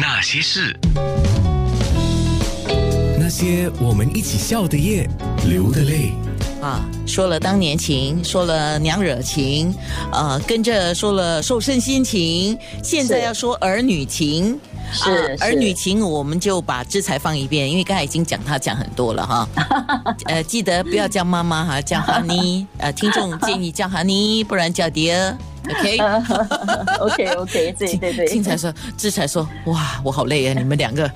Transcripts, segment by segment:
那些事，那些我们一起笑的夜，流的泪。啊，说了当年情，说了娘惹情，呃，跟着说了瘦身心情，现在要说儿女情。是啊是儿女情，我们就把制裁放一遍，因为刚才已经讲他讲很多了哈。呃，记得不要叫妈妈哈，叫哈尼。呃，听众建议叫哈尼，不然叫爹。OK。OK OK，对对对，青才说，志才说，哇，我好累啊，你们两个。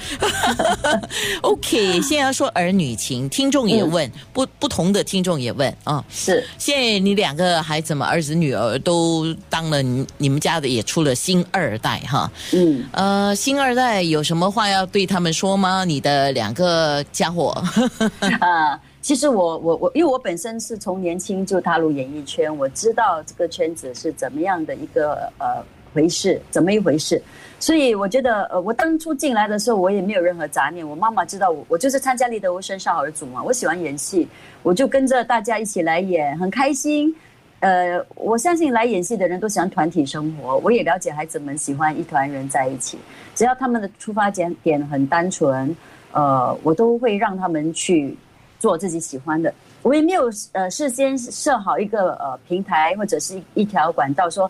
OK，现在要说儿女情，听众也问，不不同的听众也问啊。是现在你两个孩子嘛，儿子女儿都当了你你们家的，也出了新二代哈。嗯，呃，新二代有什么话要对他们说吗？你的两个家伙，啊，其实我我我，因为我本身是从年轻就踏入演艺圈，我知道这个圈子是怎么样的一个呃回事，怎么一回事。所以我觉得，呃，我当初进来的时候，我也没有任何杂念。我妈妈知道我，我就是参加《立德无声少儿组》嘛，我喜欢演戏，我就跟着大家一起来演，很开心。呃，我相信来演戏的人都喜欢团体生活，我也了解孩子们喜欢一团人在一起，只要他们的出发点点很单纯，呃，我都会让他们去做自己喜欢的。我也没有呃事先设好一个呃平台或者是一条管道说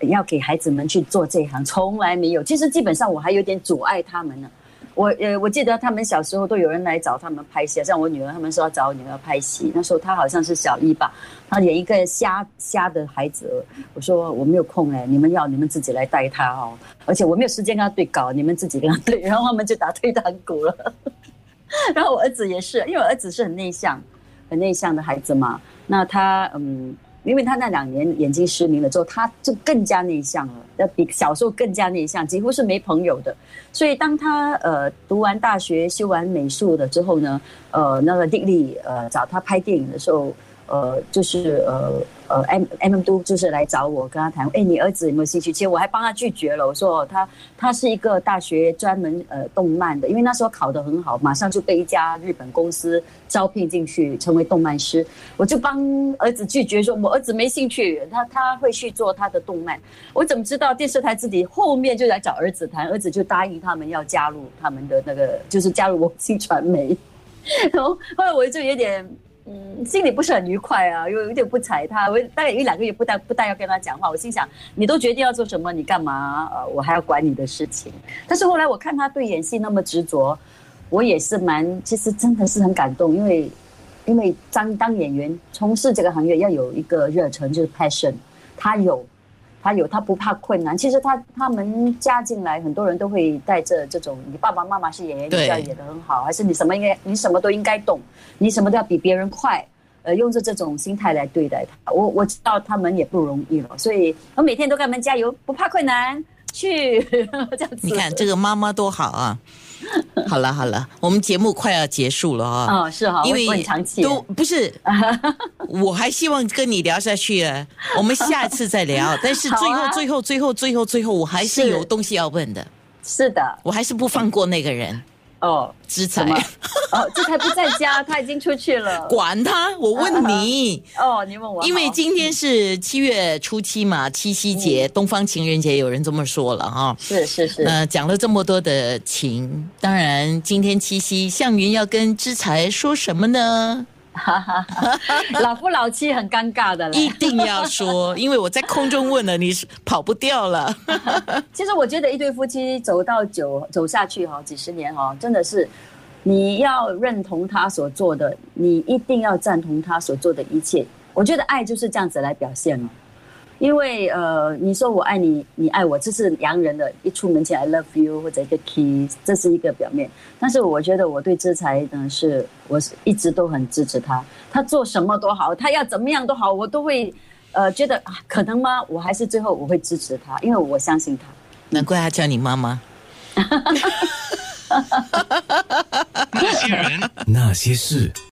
要给孩子们去做这一行，从来没有。其实基本上我还有点阻碍他们呢。我呃，我记得他们小时候都有人来找他们拍戏，像我女儿，他们说要找我女儿拍戏。那时候她好像是小一吧，她演一个瞎瞎的孩子。我说我没有空哎，你们要你们自己来带她哦，而且我没有时间跟她对稿，你们自己跟她对。然后他们就打退堂鼓了。然后我儿子也是，因为我儿子是很内向、很内向的孩子嘛。那他嗯，因为他那两年眼睛失明了之后，他就更加内向了，要比小时候更加内向，几乎是没朋友的。所以当他呃读完大学、修完美术了之后呢，呃，那个丽丽呃找他拍电影的时候，呃，就是呃呃 M M 都就是来找我，跟他谈，哎，你儿子有没有兴趣？其实我还帮他拒绝了，我说他他是一个大学专门呃动漫的，因为那时候考得很好，马上就被一家日本公司招聘进去成为动漫师，我就帮儿子拒绝说，我儿子没兴趣，他他会去做他的动漫。我怎么知道电视台自己后面就来找儿子谈，儿子就答应他们要加入他们的那个，就是加入我新传媒。然后后来我就有点。嗯，心里不是很愉快啊，有有点不睬他。我大概一两个月不带不带要跟他讲话，我心想，你都决定要做什么，你干嘛？呃，我还要管你的事情。但是后来我看他对演戏那么执着，我也是蛮，其实真的是很感动，因为因为当当演员从事这个行业要有一个热忱，就是 passion，他有。他有，他不怕困难。其实他他们加进来，很多人都会带着这种，你爸爸妈妈是演员，你对就要演得很好，还是你什么应该，你什么都应该懂，你什么都要比别人快。呃，用着这种心态来对待他，我我知道他们也不容易了，所以我每天都给他们加油，不怕困难，去 这样子。你看这个妈妈多好啊！好了好了，我们节目快要结束了啊。哦，是哈，因为都不是，我还希望跟你聊下去啊。我们下一次再聊，但是 最后、啊最后最后最后最后，我还是是有东西要问的，是的，我还是不放过那个人，哦，知才？哦，知才不在家，他已经出去了。管他，我问你。哦，你问我，因为今天是七月初七嘛，七夕节、东方情人节，有人这么说了哈。是是是，呃，讲了这么多的情，当然今天七夕，向云要跟知才说什么呢？老夫老妻很尴尬的了。一定要说，因为我在空中问了，你是跑不掉了。其实我觉得一对夫妻走到久走下去哈，几十年哈，真的是你要认同他所做的，你一定要赞同他所做的一切。我觉得爱就是这样子来表现了。因为呃，你说我爱你，你爱我，这是洋人的，一出门前 I love you 或者一个 kiss，这是一个表面。但是我觉得我对之才呢，是我是一直都很支持他，他做什么都好，他要怎么样都好，我都会呃觉得啊，可能吗？我还是最后我会支持他，因为我相信他。难怪他叫你妈妈。那些人，那些事。